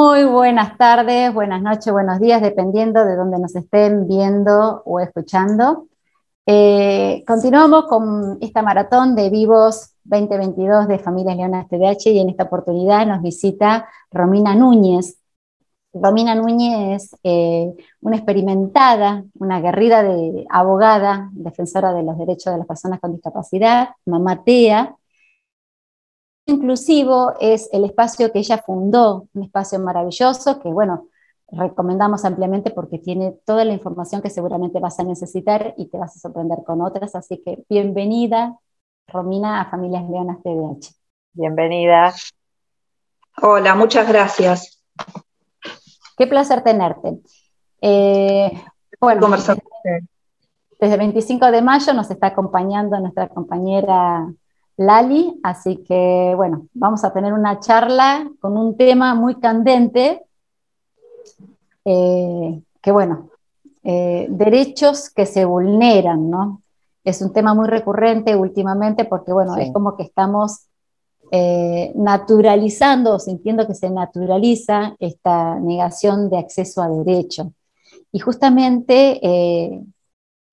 Muy buenas tardes, buenas noches, buenos días, dependiendo de donde nos estén viendo o escuchando. Eh, continuamos con esta maratón de vivos 2022 de Familias Leonas TDH y en esta oportunidad nos visita Romina Núñez. Romina Núñez es eh, una experimentada, una aguerrida de abogada, defensora de los derechos de las personas con discapacidad, mamá TEA, inclusivo es el espacio que ella fundó, un espacio maravilloso que, bueno, recomendamos ampliamente porque tiene toda la información que seguramente vas a necesitar y te vas a sorprender con otras. Así que bienvenida, Romina, a Familias Leonas TDH. Bienvenida. Hola, muchas gracias. Qué placer tenerte. Eh, bueno, desde, desde el 25 de mayo nos está acompañando nuestra compañera Lali, así que bueno, vamos a tener una charla con un tema muy candente, eh, que bueno, eh, derechos que se vulneran, ¿no? Es un tema muy recurrente últimamente porque bueno, es como que estamos eh, naturalizando o sintiendo que se naturaliza esta negación de acceso a derecho. Y justamente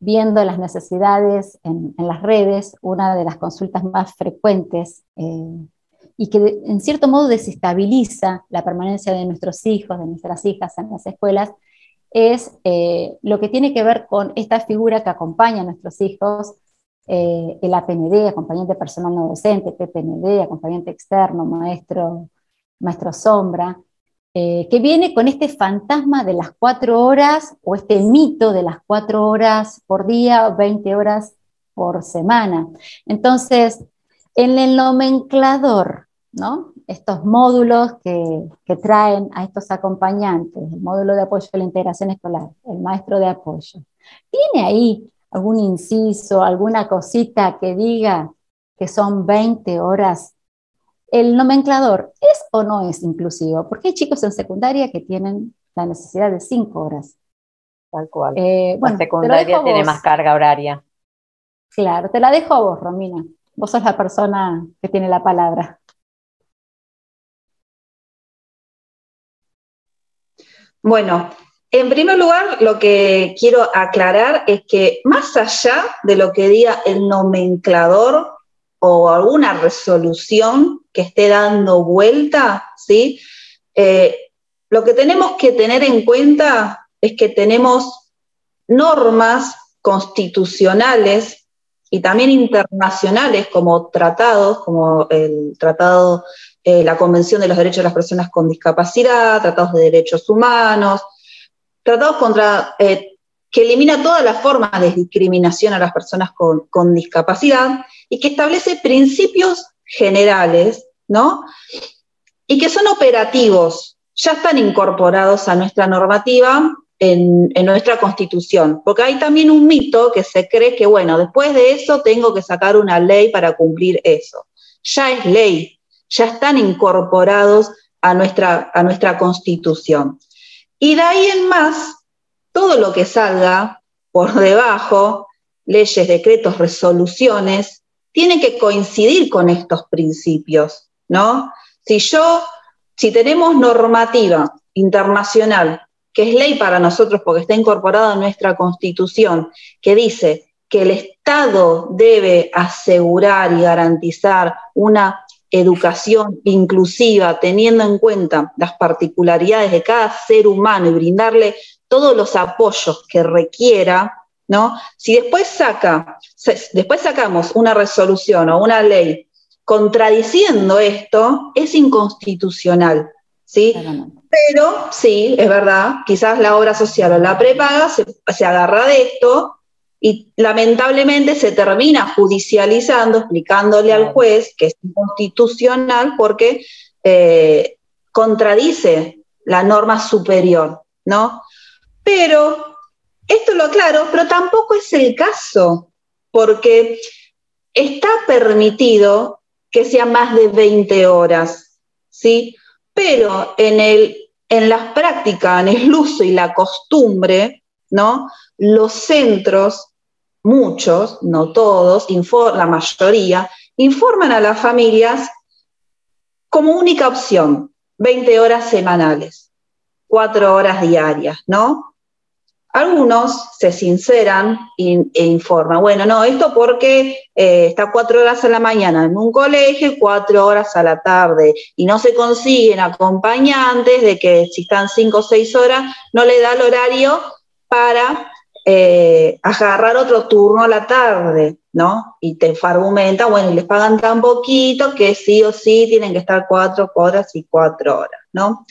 viendo las necesidades en, las redes, una de las consultas más frecuentes eh, y que en cierto modo desestabiliza la permanencia de nuestros hijos, de nuestras hijas en las escuelas, es eh, lo que tiene que ver con esta figura que acompaña a nuestros hijos, eh, el APND, acompañante personal no docente, PPND, acompañante externo, maestro, maestro sombra, eh, que viene con este fantasma de las cuatro horas o este mito de las cuatro horas por día o 20 horas por semana. Entonces, en el nomenclador, ¿no? estos módulos que, que, traen a estos acompañantes, el módulo de apoyo a la integración escolar, el maestro de apoyo, ¿tiene ahí algún inciso, alguna cosita que diga que son 20 horas ¿El nomenclador es o no es inclusivo? Porque hay chicos en secundaria que tienen la necesidad de cinco horas. Tal cual. Eh, la secundaria tiene más carga horaria. Claro, te la dejo a vos, Romina. Vos sos la persona que tiene la palabra. Bueno, en primer lugar, lo que quiero aclarar es que más allá de lo que diga el nomenclador, o alguna resolución que esté dando vuelta, ¿sí? Eh, lo que tenemos que tener en cuenta es que tenemos normas constitucionales y también internacionales como tratados, como el tratado, eh, la Convención de los Derechos de las Personas con Discapacidad, tratados de derechos humanos, tratados contra eh, que elimina todas las formas de discriminación a las personas con, discapacidad y que establece principios generales, ¿no? Y que son operativos, ya están incorporados a nuestra normativa en, nuestra constitución, porque hay también un mito que se cree que, bueno, después de eso tengo que sacar una ley para cumplir eso. Ya es ley, ya están incorporados a nuestra, a nuestra constitución. Y de ahí en más, todo lo que salga por debajo, leyes, decretos, resoluciones, tiene que coincidir con estos principios, ¿no? Si yo, si tenemos normativa internacional, que es ley para nosotros porque está incorporada en nuestra constitución, que dice que el Estado debe asegurar y garantizar una educación inclusiva, teniendo en cuenta las particularidades de cada ser humano y brindarle todos los apoyos que requiera, ¿no? Si después saca, después sacamos una resolución o una ley contradiciendo esto, es inconstitucional, ¿sí? Pero sí, es verdad, quizás la obra social o la prepaga se, se agarra de esto y lamentablemente se termina judicializando, explicándole al juez que es inconstitucional porque eh, contradice la norma superior, ¿no? Pero, esto lo aclaro, pero tampoco es el caso, porque está permitido que sea más de 20 horas, ¿sí? Pero en, el, en las prácticas, en el uso y la costumbre, ¿no? Los centros, muchos, no todos, la mayoría, informan a las familias como única opción, 20 horas semanales, cuatro horas diarias, ¿no? Algunos se sinceran e informan, bueno, no, esto porque eh, está cuatro horas a la mañana en un colegio y cuatro horas a la tarde y no se consiguen acompañantes de que si están cinco o seis horas no le da el horario para eh, agarrar otro turno a la tarde, ¿no? Y te argumenta, bueno, y les pagan tan poquito que sí o sí tienen que estar cuatro horas y cuatro horas, ¿no?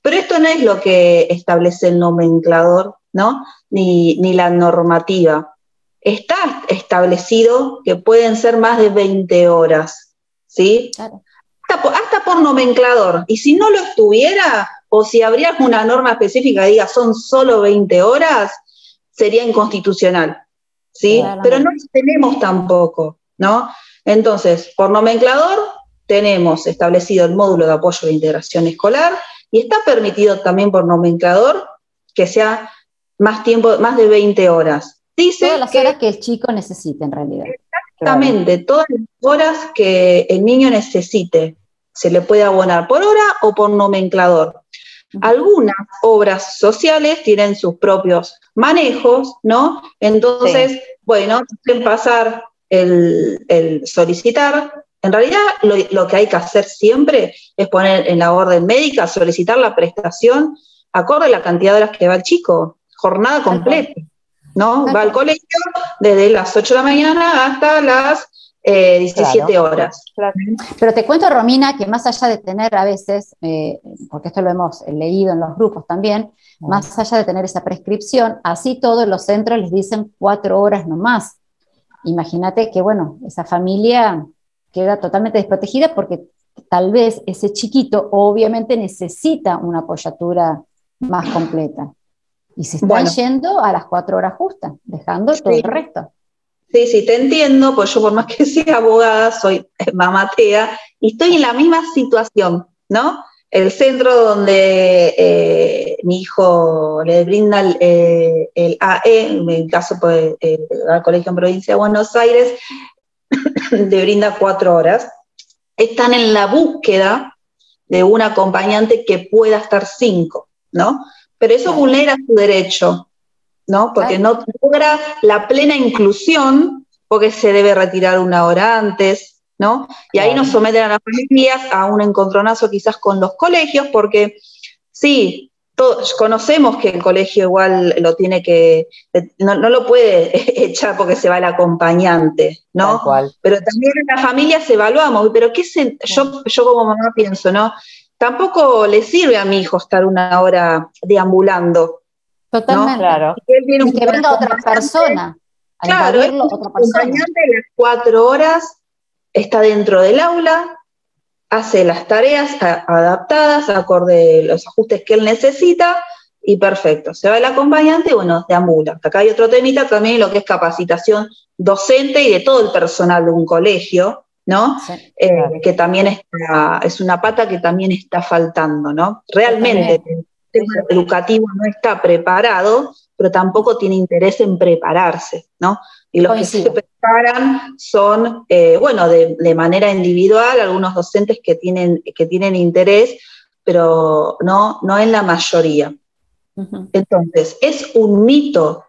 Pero esto no es lo que establece el nomenclador ¿no? Ni, la normativa. Está establecido que pueden ser más de 20 horas, ¿sí? Hasta, por, nomenclador. Y si no lo estuviera, o si habría una norma específica que diga son solo 20 horas, sería inconstitucional, ¿sí? Pero no tenemos tampoco, ¿no? Entonces, por nomenclador tenemos establecido el módulo de apoyo a la integración escolar y está permitido también por nomenclador que sea más tiempo, más de 20 horas. Dice todas las horas que el chico necesite en realidad. Exactamente, todas las horas que el niño necesite. Se le puede abonar por hora o por nomenclador. Algunas obras sociales tienen sus propios manejos, ¿no? Entonces, bueno, pueden pasar el, solicitar. En realidad, lo, lo, que hay que hacer siempre es poner en la orden médica, solicitar la prestación acorde a la cantidad de horas que va el chico jornada completa, ¿no? Va al colegio desde las 8 de la mañana hasta las 17 eh, horas. Pero te cuento, Romina, que más allá de tener a veces, eh, porque esto lo hemos leído en los grupos también, más allá de tener esa prescripción, así todos los centros les dicen cuatro horas nomás. Imagínate que, bueno, esa familia queda totalmente desprotegida porque tal vez ese chiquito obviamente necesita una apoyatura más completa. Y se están yendo a las cuatro horas justas, dejando todo el resto. Sí, sí, te entiendo, pues yo por más que sea abogada, soy mamatea y estoy en la misma situación, ¿no? El centro donde eh, mi hijo le brinda el, eh, AE, en mi caso pues, eh, al colegio en provincia de Buenos Aires, le brinda cuatro horas, están en la búsqueda de un acompañante que pueda estar cinco, ¿no? Pero eso vulnera su derecho, ¿no? Porque no logra la plena inclusión, porque se debe retirar una hora antes, ¿no? Y ahí nos someten a las familias a un encontronazo quizás con los colegios, porque sí, todos conocemos que el colegio igual lo tiene que, no, lo puede echar porque se va el acompañante, ¿no? Pero también en la familia se evaluamos, pero ¿qué se, yo, yo como mamá pienso, ¿no? Tampoco le sirve a mi hijo estar una hora deambulando. Totalmente. Claro. Y que venga otra persona. Claro, el acompañante de las cuatro horas está dentro del aula, hace las tareas adaptadas, acorde los ajustes que él necesita, y perfecto. Se va el acompañante y bueno, deambula. Acá hay otro temita también, lo que es capacitación docente y de todo el personal de un colegio, ¿no? Eh, que también es una pata que también está faltando, ¿no? Realmente el sistema educativo no está preparado, pero tampoco tiene interés en prepararse, ¿no? Y los que se preparan son, eh, bueno, de, manera individual, algunos docentes que tienen, que tienen interés, pero no, no en la mayoría. Entonces, es un mito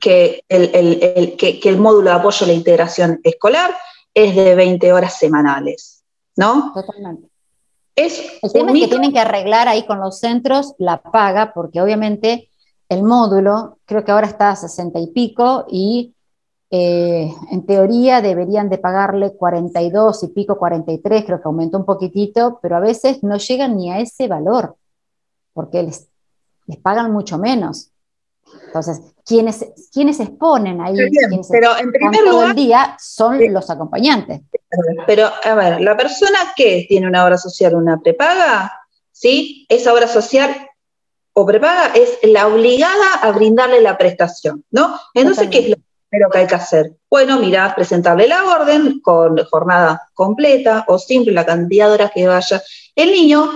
que el, que el módulo de apoyo a la integración escolar es de 20 horas semanales, ¿no? Totalmente. Es el tema es que tienen que arreglar ahí con los centros la paga, porque obviamente el módulo, creo que ahora está a 60 y pico, y eh, en teoría deberían de pagarle 42 y pico, 43, creo que aumentó un poquitito, pero a veces no llegan ni a ese valor, porque les, les pagan mucho menos. Entonces, quienes, quienes exponen ahí, pero en primer lugar, todo el día son los acompañantes. Pero, a ver, la persona que tiene una obra social, una prepaga, ¿sí? Esa obra social o prepaga es la obligada a brindarle la prestación, ¿no? Entonces, ¿qué es lo primero que hay que hacer? Bueno, mira, presentarle la orden con jornada completa o simple, la cantidad de horas que vaya el niño,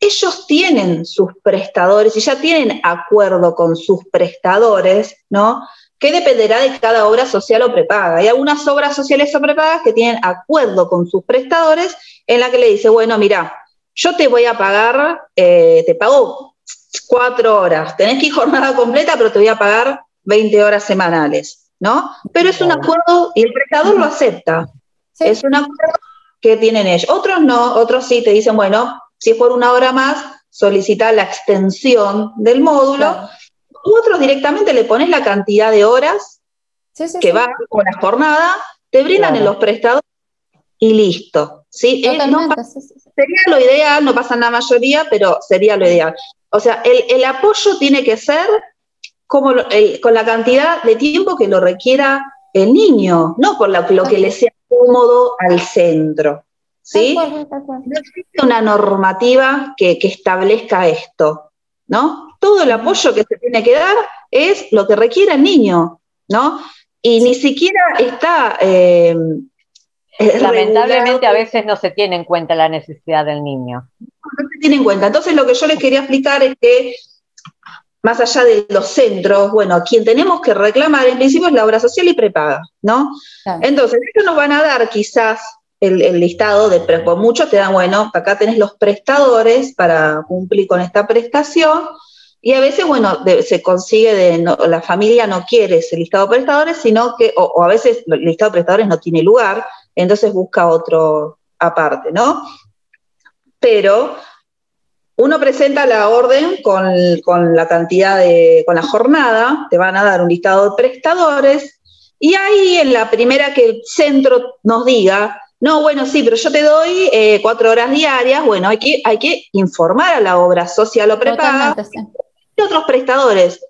ellos tienen sus prestadores y ya tienen acuerdo con sus prestadores, ¿no? Que dependerá de cada obra social o prepaga. Hay algunas obras sociales o prepagas que tienen acuerdo con sus prestadores en la que le dice, bueno, mira, yo te voy a pagar, eh, te pago cuatro horas, tenés que ir jornada completa, pero te voy a pagar 20 horas semanales, ¿no? Pero es un acuerdo y el prestador lo acepta. Es un acuerdo que tienen ellos. Otros no, otros sí te dicen, bueno, si es por una hora más, solicita la extensión del módulo. otros directamente le pones la cantidad de horas que va con la jornada, te brindan en los prestadores y listo. ¿sí? sería lo ideal, no pasa en la mayoría, pero sería lo ideal. O sea, el, apoyo tiene que ser como con la cantidad de tiempo que lo requiera el niño, no por lo, que le sea cómodo al centro. ¿Sí? No existe una normativa que, establezca esto, ¿no? Todo el apoyo que se tiene que dar es lo que requiere el niño, ¿no? Y ni siquiera está... Eh, Lamentablemente a veces no se tiene en cuenta la necesidad del niño. No se tiene en cuenta. Entonces lo que yo les quería explicar es que más allá de los centros, bueno, quien tenemos que reclamar en principio es la obra social y prepaga, ¿no? Entonces, ellos nos van a dar quizás el, listado de, pues muchos te dan, bueno, acá tenés los prestadores para cumplir con esta prestación, y a veces, bueno, se consigue de, la familia no quiere ese listado de prestadores, sino que, o, a veces el listado de prestadores no tiene lugar, entonces busca otro aparte, ¿no? Pero uno presenta la orden con, con, la cantidad de, con la jornada, te van a dar un listado de prestadores, y ahí en la primera que el centro nos diga, no, bueno, sí, pero yo te doy eh, cuatro horas diarias. Bueno, hay que, hay que informar a la obra social o prepaga y otros prestadores.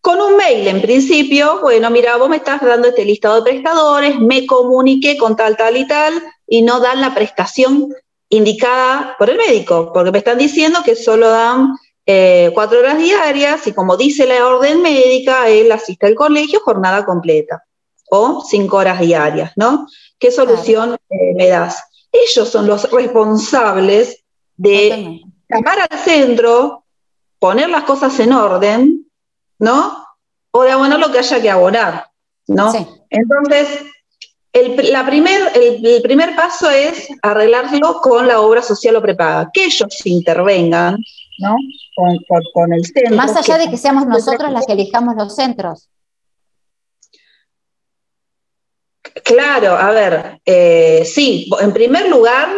Con un mail, en principio, bueno, mira, vos me estás dando este listado de prestadores, me comuniqué con tal, tal y tal, y no dan la prestación indicada por el médico, porque me están diciendo que solo dan eh, cuatro horas diarias y como dice la orden médica, él asiste al colegio jornada completa o cinco horas diarias, ¿no? ¿Qué solución eh, me das? Ellos son los responsables de llamar al centro, poner las cosas en orden, ¿no? O de abonar lo que haya que abonar, ¿no? Entonces, el, la primer, el, primer paso es arreglarlo con la obra social o prepaga, que ellos intervengan, ¿no? Con, el centro. Más allá de que seamos nosotros las que elijamos los centros. Claro, a ver, eh, sí, en primer lugar,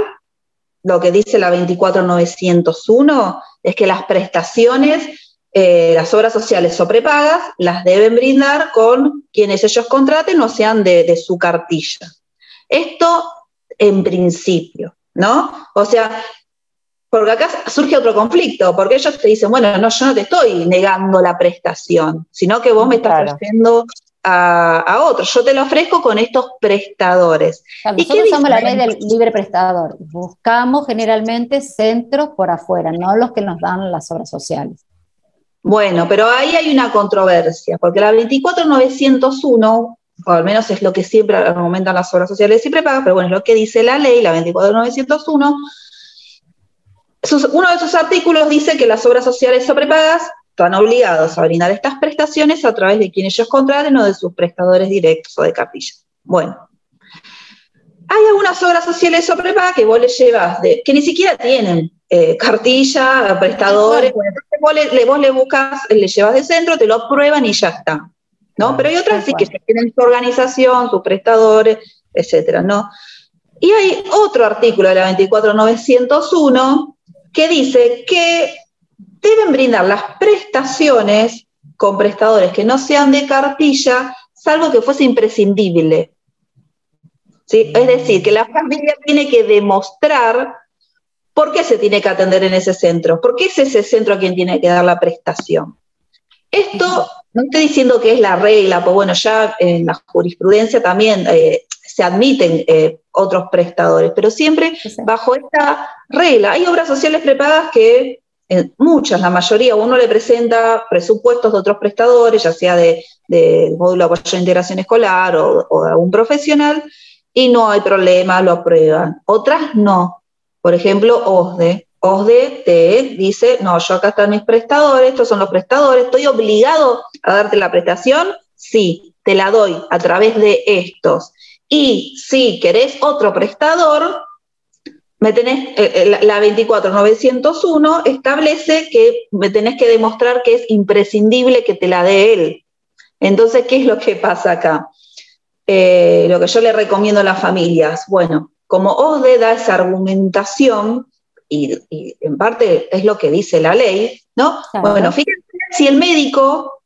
lo que dice la 24901 es que las prestaciones, eh, las obras sociales o prepagas, las deben brindar con quienes ellos contraten o sean de, su cartilla. Esto en principio, ¿no? O sea, porque acá surge otro conflicto, porque ellos te dicen, bueno, no, yo no te estoy negando la prestación, sino que vos me estás ofreciendo a, otros. Yo te lo ofrezco con estos prestadores. nosotros somos la ley del libre prestador. Buscamos generalmente centros por afuera, no los que nos dan las obras sociales. Bueno, pero ahí hay una controversia, porque la 24901, o al menos es lo que siempre argumentan las obras sociales y prepagas, pero bueno, es lo que dice la ley, la 24901, uno de sus artículos dice que las obras sociales o prepagas están obligados a brindar estas prestaciones a través de quienes ellos contraten o de sus prestadores directos o de cartilla. Bueno, hay algunas obras sociales o prepagas que vos les llevas, de, que ni siquiera tienen eh, cartilla, prestadores, vos, le, buscas, le llevas de centro, te lo aprueban y ya está. ¿no? Pero hay otras sí que tienen su organización, sus prestadores, etcétera, ¿no? Y hay otro artículo de la 24901 que dice que deben brindar las prestaciones con prestadores que no sean de cartilla, salvo que fuese imprescindible. ¿Sí? Es decir, que la familia tiene que demostrar por qué se tiene que atender en ese centro, por qué es ese centro a quien tiene que dar la prestación. Esto no estoy diciendo que es la regla, pues bueno, ya en la jurisprudencia también eh, se admiten eh, otros prestadores, pero siempre bajo esta regla. Hay obras sociales prepagas que muchas, la mayoría, uno le presenta presupuestos de otros prestadores, ya sea de módulo de apoyo integración escolar o, de algún profesional, y no hay problema, lo aprueban. Otras no. Por ejemplo, OSDE. OSDE te dice, no, yo acá están mis prestadores, estos son los prestadores, ¿estoy obligado a darte la prestación? Sí, te la doy a través de estos. Y si querés otro prestador, me tenés, eh, eh, la 24901 establece que me tenés que demostrar que es imprescindible que te la dé él. Entonces, ¿qué es lo que pasa acá? Eh, lo que yo le recomiendo a las familias, bueno, como OSDE da esa argumentación, y, en parte es lo que dice la ley, ¿no? Bueno, fíjense si el médico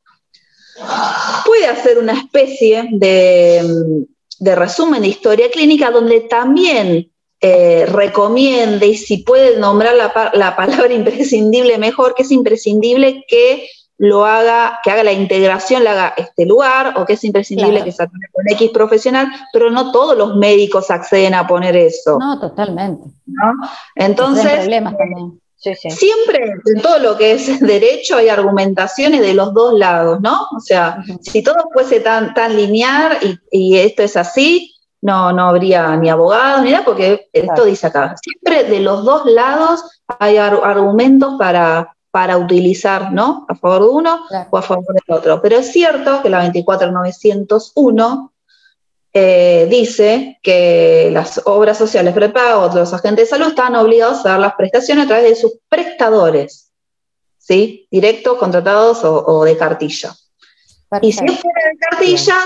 puede hacer una especie de, resumen de historia clínica donde también eh, recomiende y si puede nombrar la, la, palabra imprescindible mejor, que es imprescindible que lo haga, que haga la integración, la haga este lugar, o que es imprescindible que se atienda con X profesional, pero no todos los médicos acceden a poner eso. No, totalmente. Entonces, siempre en todo lo que es derecho hay argumentaciones de los dos lados, ¿no? O sea, si todo fuese tan, tan lineal y, esto es así, no, no habría ni abogados ni nada, porque esto dice acá, siempre de los dos lados hay argumentos para para utilizar, ¿no? A favor de uno o a favor del otro. Pero es cierto que la 24901 eh, dice que las obras sociales prepago de los agentes de salud están obligados a dar las prestaciones a través de sus prestadores, ¿sí? Directos, contratados o, de cartilla. Y si es fuera de cartilla,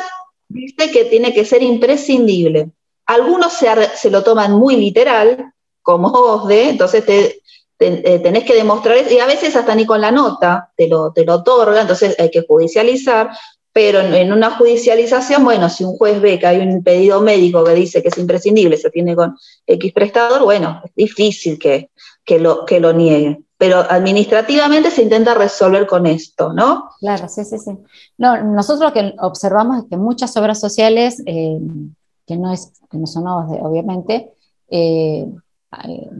dice que tiene que ser imprescindible. Algunos se, lo toman muy literal, como OSDE, entonces te, eh, tenés que demostrar y a veces hasta ni con la nota te lo, te lo otorga, entonces hay que judicializar, pero en, una judicialización, bueno, si un juez ve que hay un pedido médico que dice que es imprescindible, se tiene con X prestador, bueno, es difícil que, que, lo, que lo niegue. Pero administrativamente se intenta resolver con esto, ¿no? Claro, sí, sí, sí. No, nosotros lo que observamos es que muchas obras sociales, eh, que, no es, que no son obviamente, eh,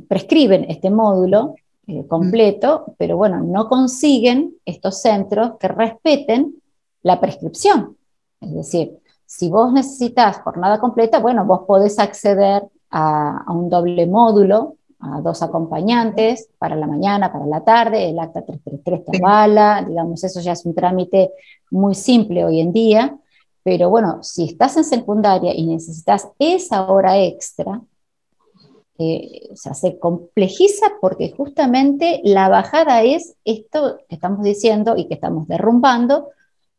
prescriben este módulo eh, completo, pero bueno, no consiguen estos centros que respeten la prescripción. Es decir, si vos necesitas jornada completa, bueno, vos podés acceder a, un doble módulo, a dos acompañantes para la mañana, para la tarde, el acta 333 te avala, digamos, eso ya es un trámite muy simple hoy en día, pero bueno, si estás en secundaria y necesitas esa hora extra, eh, se complejiza porque justamente la bajada es esto que estamos diciendo y que estamos derrumbando,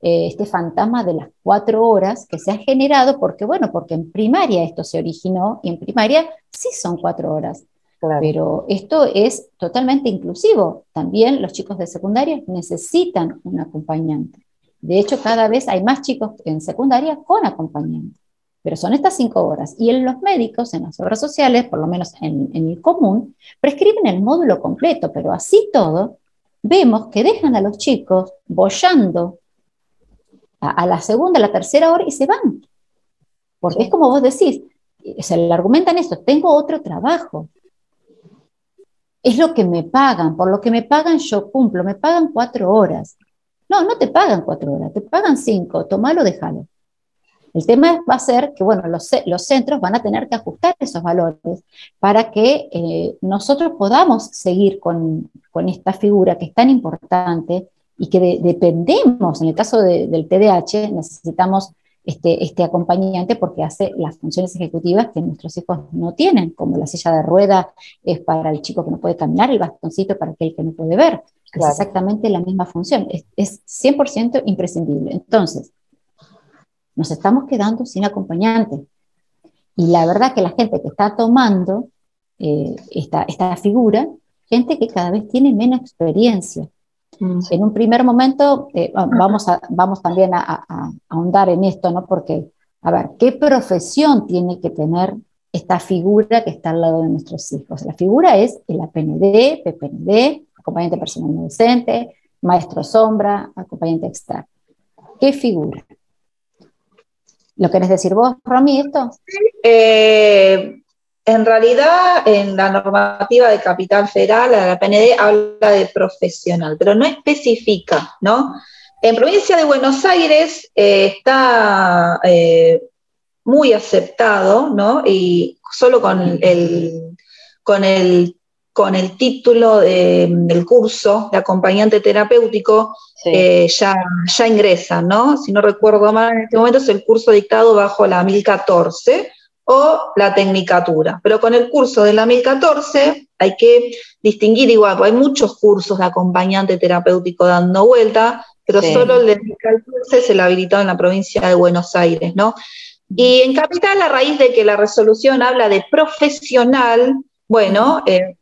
eh, este fantasma de las cuatro horas que se ha generado, porque bueno, porque en primaria esto se originó y en primaria sí son cuatro horas. Pero esto es totalmente inclusivo. También los chicos de secundaria necesitan un acompañante. De hecho, cada vez hay más chicos en secundaria con acompañante pero son estas cinco horas. Y en los médicos, en las obras sociales, por lo menos en, el común, prescriben el módulo completo, pero así todo, vemos que dejan a los chicos bollando a, la segunda, a la tercera hora y se van. Porque es como vos decís, se le argumentan esto, tengo otro trabajo. Es lo que me pagan, por lo que me pagan yo cumplo, me pagan cuatro horas. No, no te pagan cuatro horas, te pagan cinco, tomalo, déjalo. El tema va a ser que, bueno, los, centros van a tener que ajustar esos valores para que eh, nosotros podamos seguir con, esta figura que es tan importante y que dependemos, en el caso del TDAH, necesitamos este, este, acompañante porque hace las funciones ejecutivas que nuestros hijos no tienen, como la silla de rueda es para el chico que no puede caminar, el bastoncito para aquel que no puede ver. Es exactamente la misma función, es, es 100% imprescindible. Entonces, nos estamos quedando sin acompañante. Y la verdad que la gente que está tomando eh, esta, esta, figura, gente que cada vez tiene menos experiencia. En un primer momento, eh, vamos, a, vamos también a, ahondar en esto, ¿no? Porque, a ver, ¿qué profesión tiene que tener esta figura que está al lado de nuestros hijos? La figura es el APND, PPND, acompañante personal no docente, maestro sombra, acompañante extra. ¿Qué figura? ¿Lo querés decir vos, Romy, esto? Eh, en realidad, en la normativa de Capital Federal, la PND habla de profesional, pero no especifica, ¿no? En provincia de Buenos Aires eh, está eh, muy aceptado, ¿no? Y solo con el, con el, con el título del curso de acompañante terapéutico eh, ya, ya ingresan, ¿no? Si no recuerdo mal, en este momento es el curso dictado bajo la 1014 o la tecnicatura. Pero con el curso de la 1014 hay que distinguir igual, hay muchos cursos de acompañante terapéutico dando vuelta, pero solo el de 1014 se le habilitado en la provincia de Buenos Aires, ¿no? Y en Capital, a raíz de que la resolución habla de profesional, bueno, eh,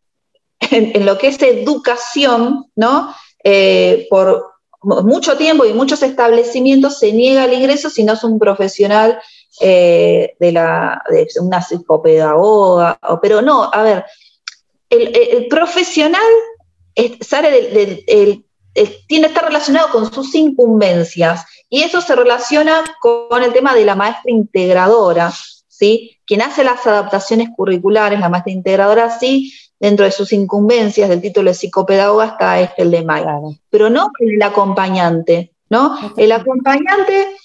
en, lo que es educación, ¿no? Eh, por mucho tiempo y muchos establecimientos se niega el ingreso si no es un profesional eh, de, la, de una psicopedagoga, pero no, a ver, el, profesional sale del, tiene, está relacionado con sus incumbencias y eso se relaciona con el tema de la maestra integradora, ¿sí? Quien hace las adaptaciones curriculares, la maestra integradora, sí, dentro de sus incumbencias del título de psicopedagoga está este, el de May, pero no el acompañante, ¿no? El acompañante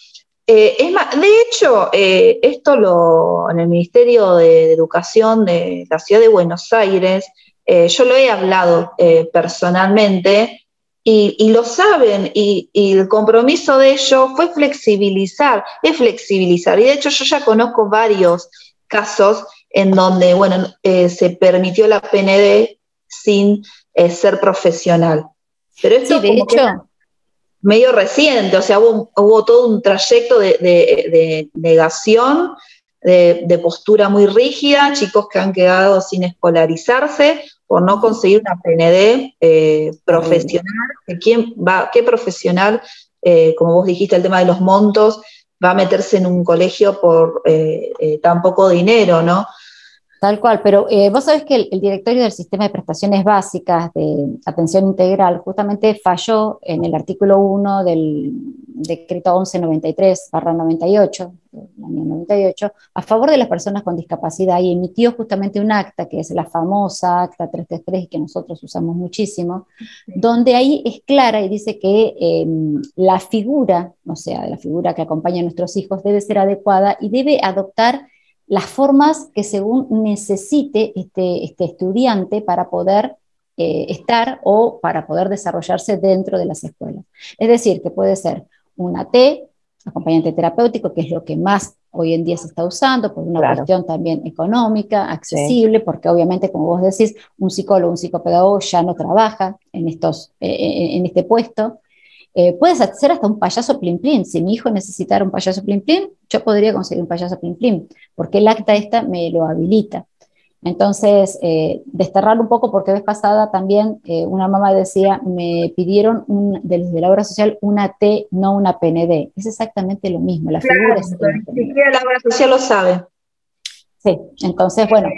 eh, es más, de hecho, eh, esto lo, en el Ministerio de Educación de la Ciudad de Buenos Aires, eh, yo lo he hablado personalmente y, lo saben, y, el compromiso de ellos fue flexibilizar, es flexibilizar. Y de hecho yo ya conozco varios casos en donde, bueno, se permitió la PND sin ser profesional. Pero esto sí, de hecho, medio reciente, o sea, hubo, todo un trayecto de, negación, de, postura muy rígida, chicos que han quedado sin escolarizarse por no conseguir una PND eh, profesional. ¿Quién va, ¿Qué profesional, eh, como vos dijiste, el tema de los montos, va a meterse en un colegio por eh, tan poco dinero, ¿no? Tal cual, pero eh, vos sabés que el, directorio del sistema de prestaciones básicas de atención integral justamente falló en el artículo 1 del decreto 1193-98, año 98, a favor de las personas con discapacidad y emitió justamente un acta, que es la famosa acta 333 que nosotros usamos muchísimo, donde ahí es clara y dice que em, la figura, o sea, la figura que acompaña a nuestros hijos debe ser adecuada y debe adoptar las formas que según necesite este, este estudiante para poder eh, estar o para poder desarrollarse dentro de las escuelas. Es decir, que puede ser un AT, acompañante terapéutico, que es lo que más hoy en día se está usando por una cuestión también económica, accesible, porque obviamente, como vos decís, un psicólogo, un psicopedagogo ya no trabaja en, estos, eh, en este puesto, eh, puedes hacer hasta un payaso plim plim. Si mi hijo necesitara un payaso plim plim, yo podría conseguir un payaso plim plim, porque el acta esta me lo habilita. Entonces, eh, desterrarlo un poco, porque vez pasada también eh, una mamá decía, me pidieron un, desde la obra social una T, no una PND. Es exactamente lo mismo, la figura es la obra social lo sabe. Sí, entonces, bueno,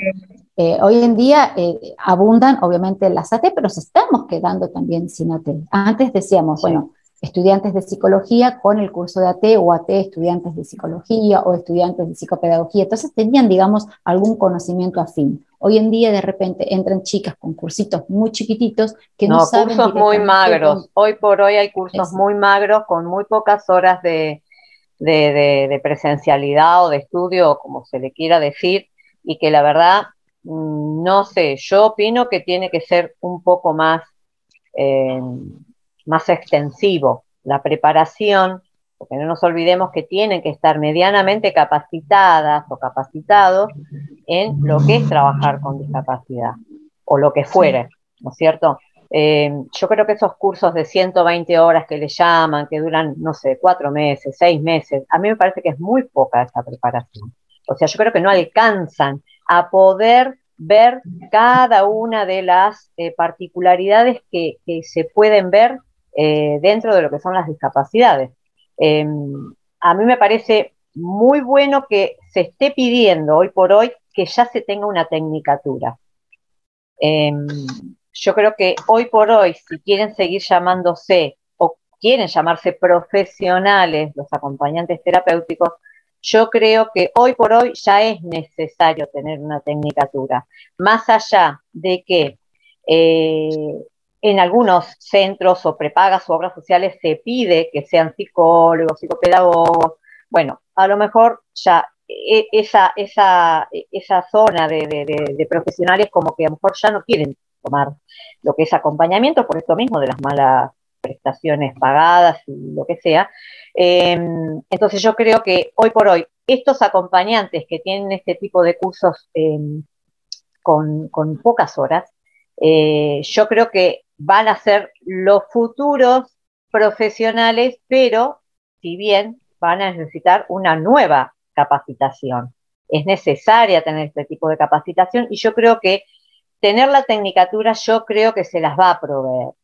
eh, hoy en día abundan obviamente las AT, pero nos estamos quedando también sin AT. Antes decíamos, bueno, estudiantes de psicología con el curso de AT o AT estudiantes de psicología o estudiantes de psicopedagogía. Entonces tenían, digamos, algún conocimiento afín. Hoy en día de repente entran chicas con cursitos muy chiquititos que no, no saben... cursos muy magros. Hoy por hoy hay cursos muy magros con muy pocas horas de, de, presencialidad o de estudio, como se le quiera decir, y que la verdad, mm, no sé, yo opino que tiene que ser un poco más... Eh, más extensivo. La preparación, porque no nos olvidemos que tienen que estar medianamente capacitadas o capacitados en lo que es trabajar con discapacidad o lo que fuere, ¿no es cierto? Eh, yo creo que esos cursos de 120 horas que le llaman, que duran, no sé, cuatro meses, seis meses, a mí me parece que es muy poca esa preparación. O sea, yo creo que no alcanzan a poder ver cada una de las eh, particularidades que, que, se pueden ver eh, dentro de lo que son las discapacidades. Em, a mí me parece muy bueno que se esté pidiendo hoy por hoy que ya se tenga una tecnicatura. Em, yo creo que hoy por hoy, si quieren seguir llamándose o quieren llamarse profesionales los acompañantes terapéuticos, yo creo que hoy por hoy ya es necesario tener una tecnicatura. Más allá de que eh, en algunos centros o prepagas o obras sociales se pide que sean psicólogos, psicopedagogos. Bueno, a lo mejor ya e, esa, esa, esa zona de, profesionales como que a lo mejor ya no quieren tomar lo que es acompañamiento por esto mismo de las malas prestaciones pagadas y lo que sea. Em, entonces yo creo que hoy por hoy estos acompañantes que tienen este tipo de cursos em, con, pocas horas, eh, yo creo que van a ser los futuros profesionales, pero si bien van a necesitar una nueva capacitación. Es necesaria tener este tipo de capacitación y yo creo que tener la tecnicatura yo creo que se las va a proveer,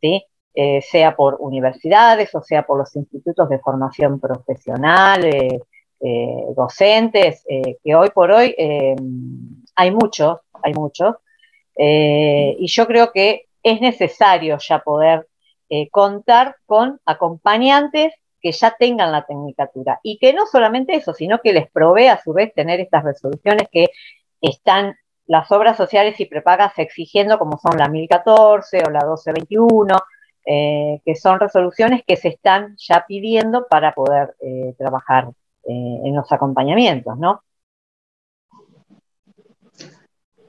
¿sí? Eh, sea por universidades o sea por los institutos de formación profesional, eh, eh, docentes, que hoy por hoy hay muchos, hay muchos, y yo creo que es necesario ya poder contar con acompañantes que ya tengan la tecnicatura y que no solamente eso, sino que les provee a su vez tener estas resoluciones que están las obras sociales y prepagas exigiendo, como son la 1014 o la 1221, eh, que son resoluciones que se están ya pidiendo para poder eh, trabajar eh, en los acompañamientos, ¿no?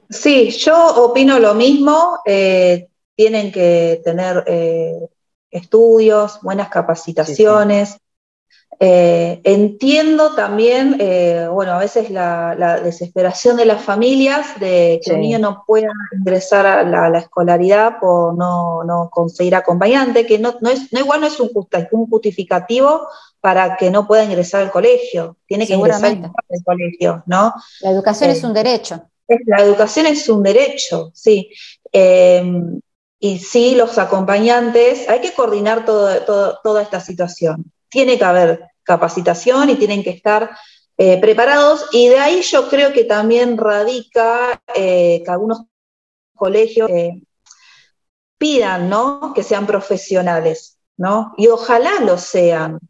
Sí, yo opino lo mismo. Tienen que tener estudios, buenas capacitaciones. Eh, entiendo también, eh, bueno, a veces la, desesperación de las familias de que un niño no pueda ingresar a la, escolaridad por no, conseguir acompañante, que no, es, no igual no es un, justificativo para que no pueda ingresar al colegio, tiene que ingresar al colegio, ¿no? La educación es eh, un derecho. La educación es un derecho, sí. Y sí, los acompañantes, hay que coordinar toda esta situación. Tiene que haber capacitación y tienen que estar eh, preparados. Y de ahí yo creo que también radica eh, que algunos colegios eh, pidan, ¿no? Que sean profesionales, ¿no? Y ojalá lo sean.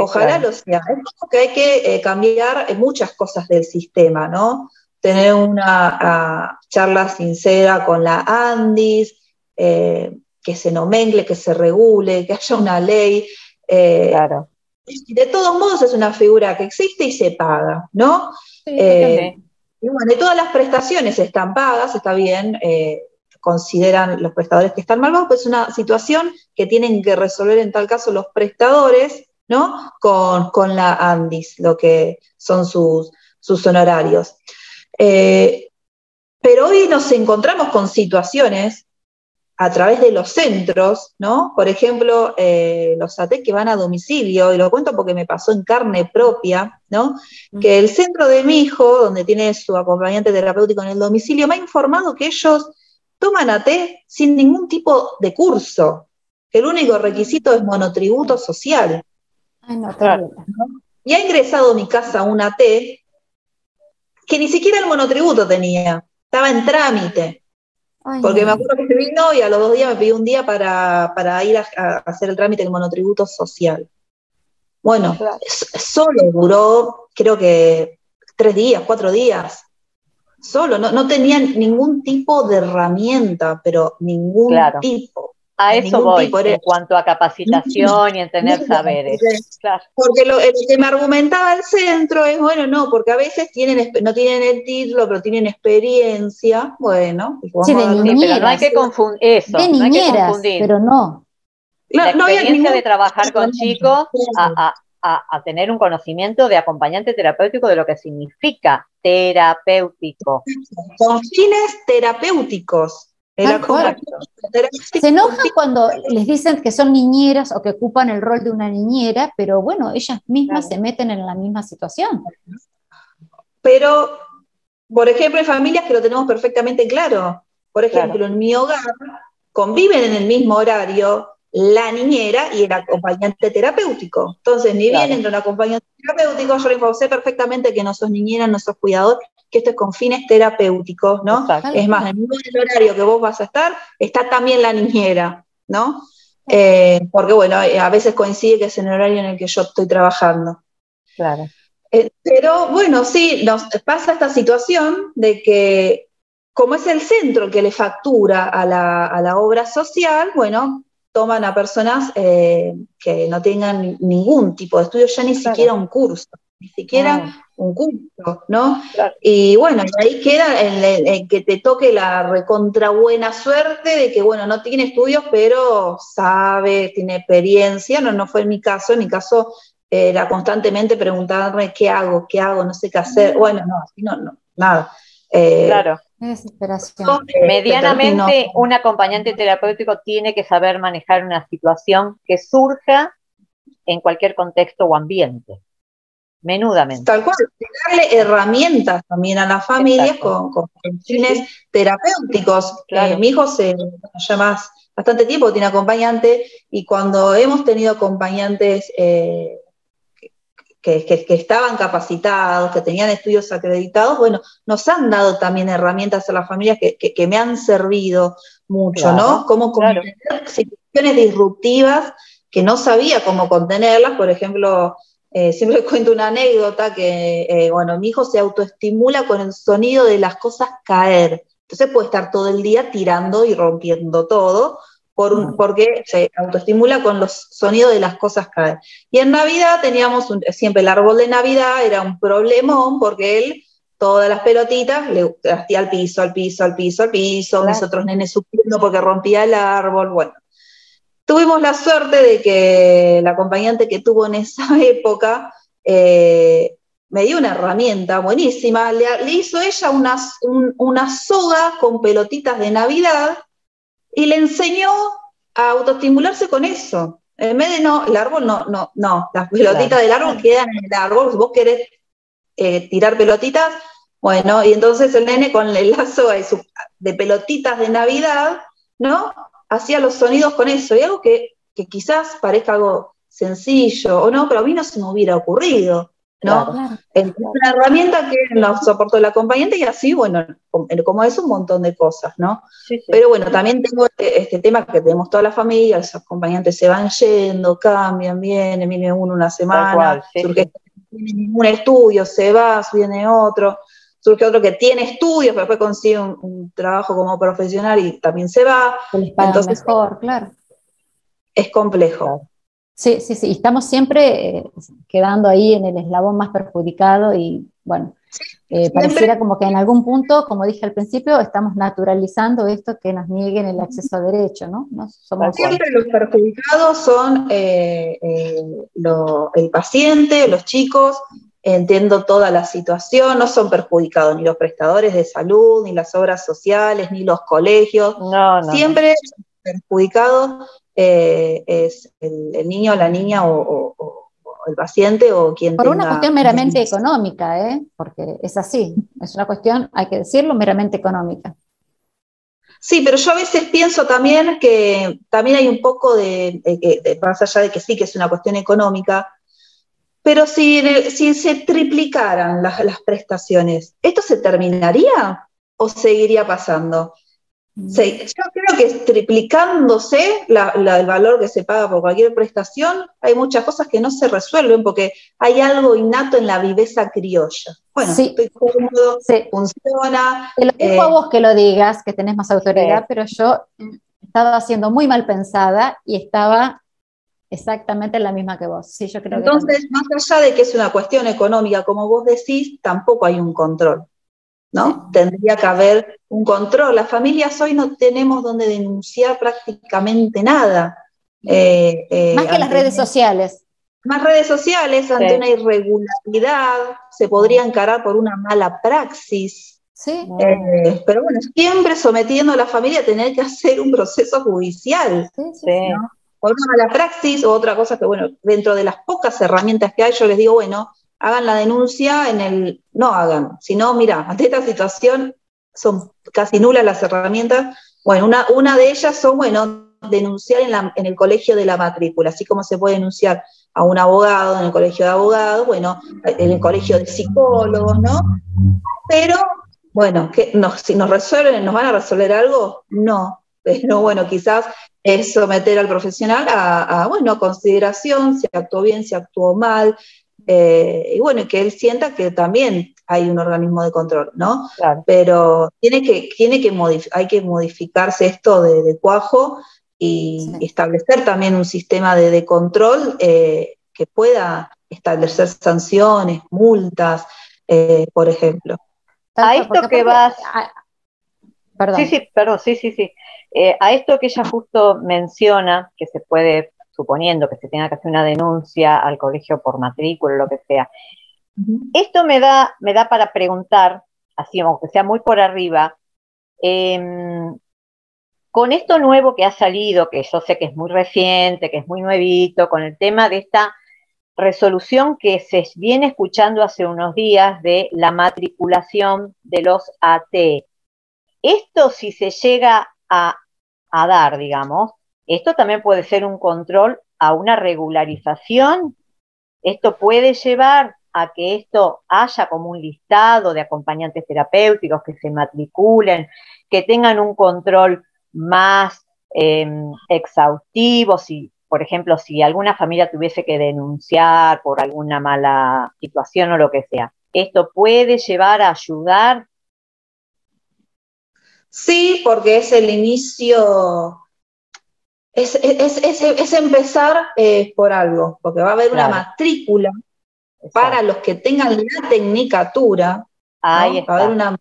ojalá lo sean. Es que hay que cambiar muchas cosas del sistema, ¿no? Tener una ah, charla sincera con la ANDIS, que se nomencle, que se regule, que haya una ley. claro de todos modos es una figura que existe y se paga, ¿no? Eh, y bueno, todas las prestaciones están pagas, está bien, eh, consideran los prestadores que están mal pues es una situación que tienen que resolver en tal caso los prestadores, ¿no? Con, la ANDIS, lo que son sus, sus honorarios. Eh, pero hoy nos encontramos con situaciones a través de los centros, ¿no? Por ejemplo, eh, los AT que van a domicilio, y lo cuento porque me pasó en carne propia, ¿no? Que el centro de mi hijo, donde tiene su acompañante terapéutico en el domicilio, me ha informado que ellos toman AT sin ningún tipo de curso. El único requisito es monotributo social. Ay, no, claro. Y ha ingresado a mi casa un AT que ni siquiera el monotributo tenía, estaba en trámite. Porque me acuerdo que se vino y a los dos días me pidió un día para, ir a, hacer el trámite del monotributo social. Bueno, solo duró, creo que tres días, cuatro días. Solo, no, no tenían ningún tipo de herramienta, pero ningún tipo. A eso voy, en cuanto a capacitación y en tener saberes. Porque lo, que me argumentaba el centro es, bueno, no, porque a veces tienen, no tienen el título, pero tienen experiencia. Bueno, sí, de niñeras, no hay que confundir eso. De niñeras, pero no. La experiencia de trabajar con chicos a, a, tener un conocimiento de acompañante terapéutico de lo que significa terapéutico. Con fines terapéuticos. Se enoja cuando les dicen que son niñeras o que ocupan el rol de una niñera, pero bueno, ellas mismas se meten en la misma situación. Pero, por ejemplo, hay familias que lo tenemos perfectamente claro. Por ejemplo, en mi hogar conviven en el mismo horario la niñera y el acompañante terapéutico. Entonces, ni bien entra un acompañante terapéutico, yo le sé perfectamente que no sos niñera, no sos cuidador, que esto es con fines terapéuticos, ¿no? Es más, en el horario que vos vas a estar, está también la niñera, ¿no? Eh, porque bueno, a veces coincide que es en el horario en el que yo estoy trabajando. Claro. Eh, pero bueno, sí, nos pasa esta situación de que como es el centro el que le factura a la, a la obra social, bueno, toman a personas eh, que no tengan ningún tipo de estudio, ya ni siquiera un curso, ni siquiera un curso, ¿no? Y bueno, ahí queda el, que te toque la recontra buena suerte de que, bueno, no tiene estudios, pero sabe, tiene experiencia, no, no fue en mi caso, en mi caso era constantemente preguntarme qué hago, qué hago, no sé qué hacer, bueno, no, así no, no, nada. Eh, claro. Desesperación. Medianamente, un acompañante terapéutico tiene que saber manejar una situación que surja en cualquier contexto o ambiente. Menudamente. Tal cual, darle herramientas también a las familias con, fines terapéuticos. Eh, mi hijo se llama bastante tiempo, tiene acompañante, y cuando hemos tenido acompañantes eh, que, estaban capacitados, que tenían estudios acreditados, bueno, nos han dado también herramientas a las familias que, me han servido mucho, ¿no? Cómo contener situaciones disruptivas que no sabía cómo contenerlas, por ejemplo, eh, siempre cuento una anécdota que, eh, bueno, mi hijo se autoestimula con el sonido de las cosas caer. Entonces puede estar todo el día tirando y rompiendo todo, porque se autoestimula con los sonidos de las cosas caer. Y en Navidad teníamos siempre el árbol de Navidad, era un problemón porque él todas las pelotitas le hacía al piso, al piso, al piso, al piso, mis otros nenes sufriendo porque rompía el árbol, bueno. Tuvimos la suerte de que la acompañante que tuvo en esa época eh, me dio una herramienta buenísima, le, hizo ella una, una soga con pelotitas de Navidad y le enseñó a autoestimularse con eso. En vez de no, el árbol no, no, no, las pelotitas del árbol quedan en el árbol, si vos querés eh, tirar pelotitas, bueno, y entonces el nene con el lazo de, pelotitas de Navidad, ¿no? Hacía los sonidos con eso, y algo que, que quizás parezca algo sencillo o no, pero a mí no se me hubiera ocurrido. ¿no? Es una herramienta que nos soportó el acompañante y así, bueno, como es un montón de cosas, ¿no? Pero bueno, también tengo este, este, tema que tenemos toda la familia, los acompañantes se van yendo, cambian, vienen, viene uno una semana, surge un estudio, se va, viene otro, surge otro que tiene estudios, pero después consigue un, trabajo como profesional y también se va. Entonces, mejor, claro. Es complejo. Sí, sí, sí, estamos siempre eh, quedando ahí en el eslabón más perjudicado y bueno, eh, pareciera como que en algún punto, como dije al principio, estamos naturalizando esto que nos nieguen el acceso a derecho, ¿no? siempre los perjudicados son eh, el paciente, los chicos, entiendo toda la situación, no son perjudicados ni los prestadores de salud, ni las obras sociales, ni los colegios, no, no, siempre perjudicados eh, es el, niño, la niña o, el paciente o quien Por una cuestión meramente económica, ¿eh? porque es así, es una cuestión, hay que decirlo, meramente económica. Sí, pero yo a veces pienso también que también hay un poco de, más allá de que sí que es una cuestión económica, pero si, si se triplicaran las, las prestaciones, ¿esto se terminaría o seguiría pasando? Sí, yo creo que triplicándose el valor que se paga por cualquier prestación, hay muchas cosas que no se resuelven porque hay algo innato en la viveza criolla. Bueno, estoy cómodo, funciona. Te lo dejo a eh, vos que lo digas, que tenés más autoridad, pero yo estaba siendo muy mal pensada y estaba exactamente la misma que vos. Sí, yo creo Entonces, más allá de que es una cuestión económica, como vos decís, tampoco hay un control. ¿no? Tendría que haber un control. Las familias hoy no tenemos donde denunciar prácticamente nada. Eh, eh, más que las redes sociales. Más redes sociales, ante una irregularidad, se podría encarar por una mala praxis. Sí. Eh, pero bueno, siempre sometiendo a la familia a tener que hacer un proceso judicial. Por una mala praxis o otra cosa que, bueno, dentro de las pocas herramientas que hay, yo les digo, bueno, hagan la denuncia en el, no hagan, sino, mira, ante esta situación son casi nulas las herramientas. Bueno, una, una de ellas son, bueno, denunciar en, el colegio de la matrícula, así como se puede denunciar a un abogado en el colegio de abogados, bueno, en el colegio de psicólogos, ¿no? Pero, bueno, que si nos resuelven, ¿nos van a resolver algo? No, pero bueno, quizás es someter al profesional a, a bueno, consideración, si actuó bien, si actuó mal, eh, y bueno, que él sienta que también hay un organismo de control, ¿no? Pero tiene que, tiene que hay que modificarse esto de, cuajo y establecer también un sistema de, control eh, que pueda establecer sanciones, multas, eh, por ejemplo. A esto que vas... Perdón. Sí, sí, perdón, sí, sí, sí. Eh, a esto que ella justo menciona, que se puede, suponiendo que se tenga que hacer una denuncia al colegio por matrícula o lo que sea, esto me da, me da para preguntar, así aunque sea muy por arriba, em, con esto nuevo que ha salido, que yo sé que es muy reciente, que es muy nuevito, con el tema de esta resolución que se viene escuchando hace unos días de la matriculación de los AT. Esto si se llega a, dar, digamos, esto también puede ser un control a una regularización. Esto puede llevar a que esto haya como un listado de acompañantes terapéuticos que se matriculen, que tengan un control más em, exhaustivo, si, por ejemplo, si alguna familia tuviese que denunciar por alguna mala situación o lo que sea. ¿Esto puede llevar a ayudar? Sí, porque es el inicio, es, empezar eh, por algo, porque va a haber una matrícula para los que tengan la tecnicatura, una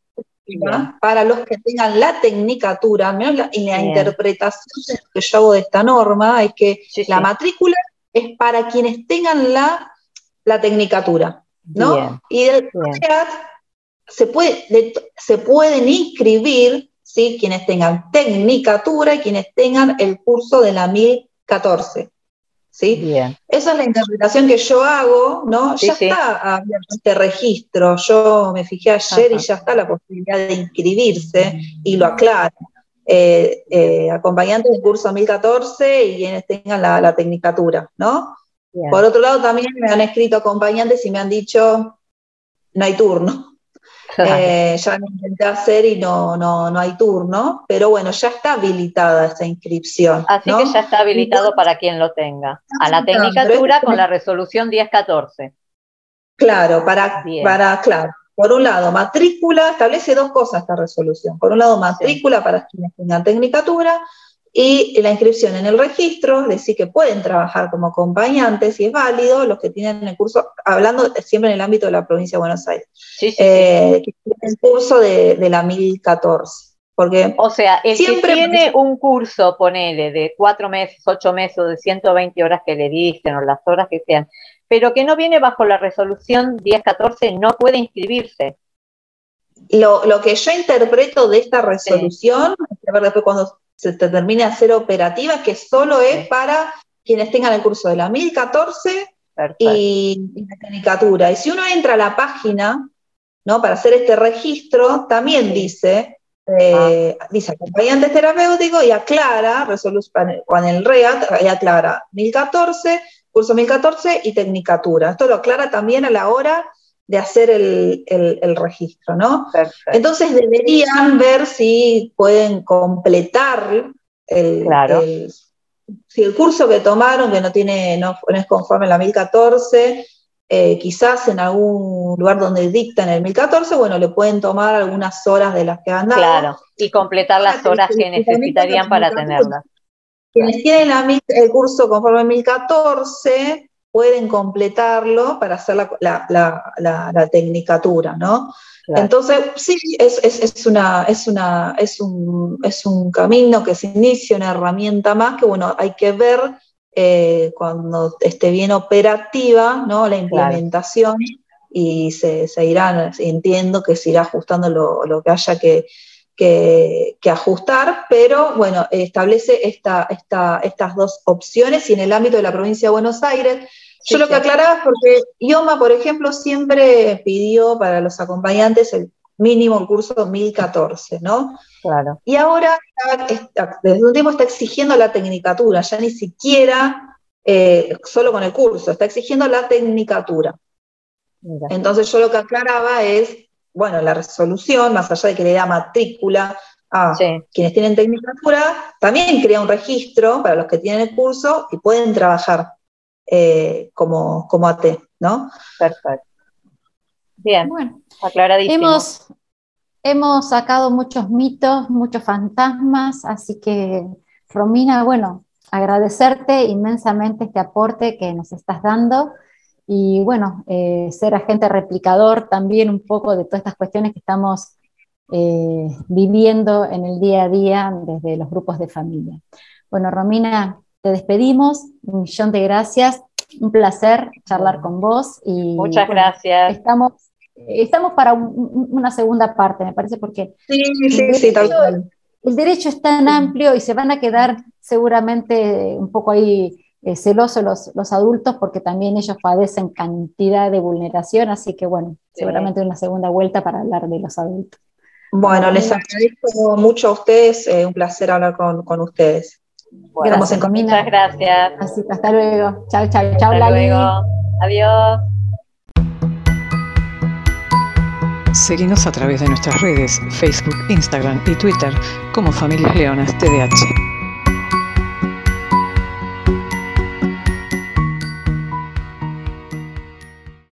para los que tengan la tecnicatura, y la interpretación que yo hago de esta norma es que la matrícula es para quienes tengan la, la tecnicatura, ¿no? Y se, puede, se pueden inscribir, ¿sí? Quienes tengan tecnicatura y quienes tengan el curso de la 1014. ¿sí? Esa es la interpretación que yo hago, ¿no? ya está abierto este registro, yo me fijé ayer y ya está la posibilidad de inscribirse y lo aclaro. Eh, eh, acompañantes del curso 2014 y quienes tengan la, tecnicatura, ¿no? Por otro lado, también me han escrito acompañantes y me han dicho, no hay turno. Eh, ya lo intenté hacer y no, no, no hay turno, pero bueno, ya está habilitada esta inscripción. Así que ya está habilitado para quien lo tenga. A la tecnicatura con la resolución 1014. Claro, para, para, claro. Por un lado, matrícula, establece dos cosas esta resolución. Por un lado, matrícula para quienes tengan tecnicatura y la inscripción en el registro, decir que pueden trabajar como acompañantes y es válido los que tienen el curso, hablando siempre en el ámbito de la provincia de Buenos Aires, sí, eh, el curso de, la 1014. Porque o sea, el que tiene un curso, ponele, de cuatro meses, ocho meses o de 120 horas que le dicen o las horas que sean, pero que no viene bajo la resolución 1014, no puede inscribirse. Lo, que yo interpreto de esta resolución, a ver después cuando se termine a ser operativa, que solo es para quienes tengan el curso de la 1014 y, la caricatura. Y si uno entra a la página, ¿no? Para hacer este registro, también dice, eh, ah. dice acompañante terapéutico y aclara, con el REAT, y aclara 1014, curso 1014 y tecnicatura. Esto lo aclara también a la hora de hacer el, registro, ¿no? Entonces deberían ver si pueden completar el, claro. si el curso que tomaron, que no tiene, no, es conforme a la 1014, eh, quizás en algún lugar donde dictan el 1014, bueno, le pueden tomar algunas horas de las que han dado. Claro, y completar las horas que necesitarían para tenerlas. Quienes tienen el curso conforme al 1014, pueden completarlo para hacer la, tecnicatura, ¿no? Entonces, sí, es, una, es, una, es, un, es un camino que se inicia, una herramienta más que, bueno, hay que ver eh, cuando esté bien operativa, ¿no? La implementación y se, se, irán, entiendo que se irá ajustando lo, que haya que, que, ajustar, pero bueno, establece esta, esta, estas dos opciones y en el ámbito de la provincia de Buenos Aires yo lo que aclaraba es porque IOMA, por ejemplo, siempre pidió para los acompañantes el mínimo el curso 2014, ¿no? Claro. Y ahora, desde un tiempo está exigiendo la tecnicatura, ya ni siquiera eh, solo con el curso, está exigiendo la tecnicatura. Entonces yo lo que aclaraba es, bueno, la resolución, más allá de que le da matrícula a quienes tienen tecnicatura, también crea un registro para los que tienen el curso y pueden trabajar eh, como, como AT, ¿no? Perfecto. Bien, bueno, aclaradísimo. Hemos, hemos sacado muchos mitos, muchos fantasmas, así que, Romina, bueno, agradecerte inmensamente este aporte que nos estás dando y bueno, eh, ser agente replicador también un poco de todas estas cuestiones que estamos eh, viviendo en el día a día desde los grupos de familia. Bueno, Romina, te despedimos, un millón de gracias, un placer charlar con vos. Y, Muchas gracias. Estamos, estamos para una segunda parte, me parece, porque sí, sí, sí, tal cual. el derecho es tan amplio y se van a quedar seguramente un poco ahí eh, celosos los, los, adultos porque también ellos padecen cantidad de vulneración, así que bueno, seguramente una segunda vuelta para hablar de los adultos. Bueno, les agradezco mucho a ustedes, eh, un placer hablar con, con ustedes. Bueno, gracias, Muchas gracias. Así que hasta luego. Chao, chao, chao, Hasta luego. Adiós. Seguimos a través de nuestras redes, Facebook, Instagram y Twitter como Familias Leonas TDH.